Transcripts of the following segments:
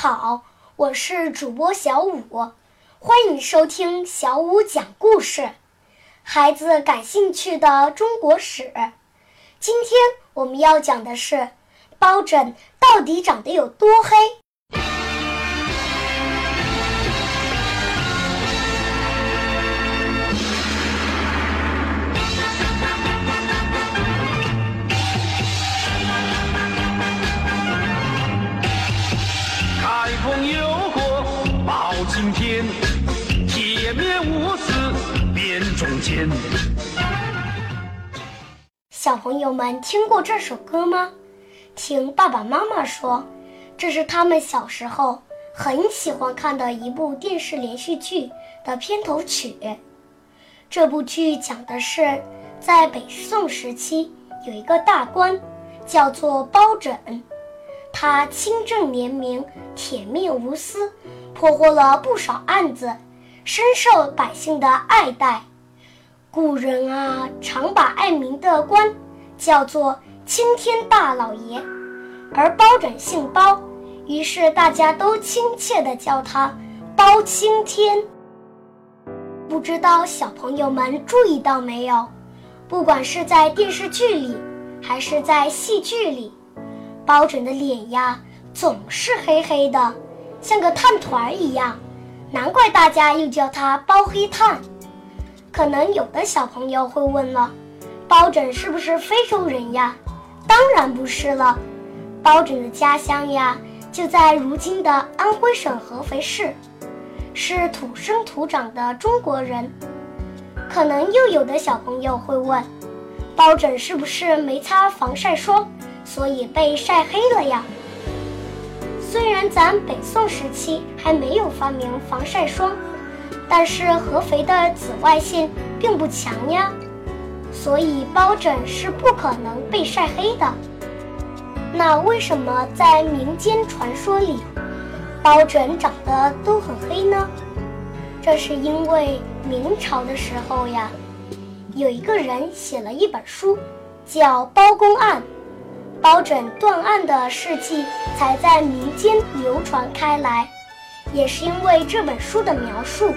好，我是主播小五，欢迎收听小五讲故事。孩子感兴趣的中国史，今天我们要讲的是包拯到底长得有多黑。今天铁面无私辨忠奸。小朋友们听过这首歌吗？听爸爸妈妈说，这是他们小时候很喜欢看的一部电视连续剧的片头曲。这部剧讲的是，在北宋时期有一个大官，叫做包拯，他清正廉明，铁面无私。破获了不少案子，深受百姓的爱戴。古人啊，常把爱民的官叫做青天大老爷，而包拯姓包，于是大家都亲切地叫他包青天。不知道小朋友们注意到没有？不管是在电视剧里，还是在戏剧里，包拯的脸呀，总是黑黑的。像个炭团一样，难怪大家又叫他包黑炭。可能有的小朋友会问了，包拯是不是非洲人呀？当然不是了，包拯的家乡呀就在如今的安徽省合肥市，是土生土长的中国人。可能又有的小朋友会问，包拯是不是没擦防晒霜，所以被晒黑了呀？虽然咱北宋时期还没有发明防晒霜，但是合肥的紫外线并不强呀，所以包拯是不可能被晒黑的。那为什么在民间传说里，包拯长得都很黑呢？这是因为明朝的时候呀，有一个人写了一本书，叫《包公案》。包拯断案的事迹才在民间流传开来，也是因为这本书的描述，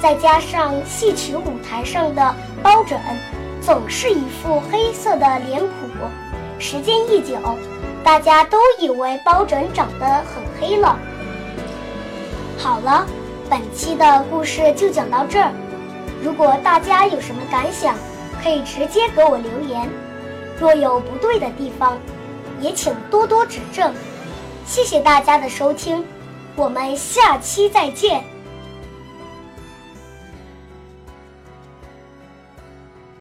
再加上戏曲舞台上的包拯总是一副黑色的脸谱，时间一久，大家都以为包拯长得很黑了。好了，本期的故事就讲到这儿。如果大家有什么感想，可以直接给我留言。若有不对的地方，也请多多指正，谢谢大家的收听，我们下期再见。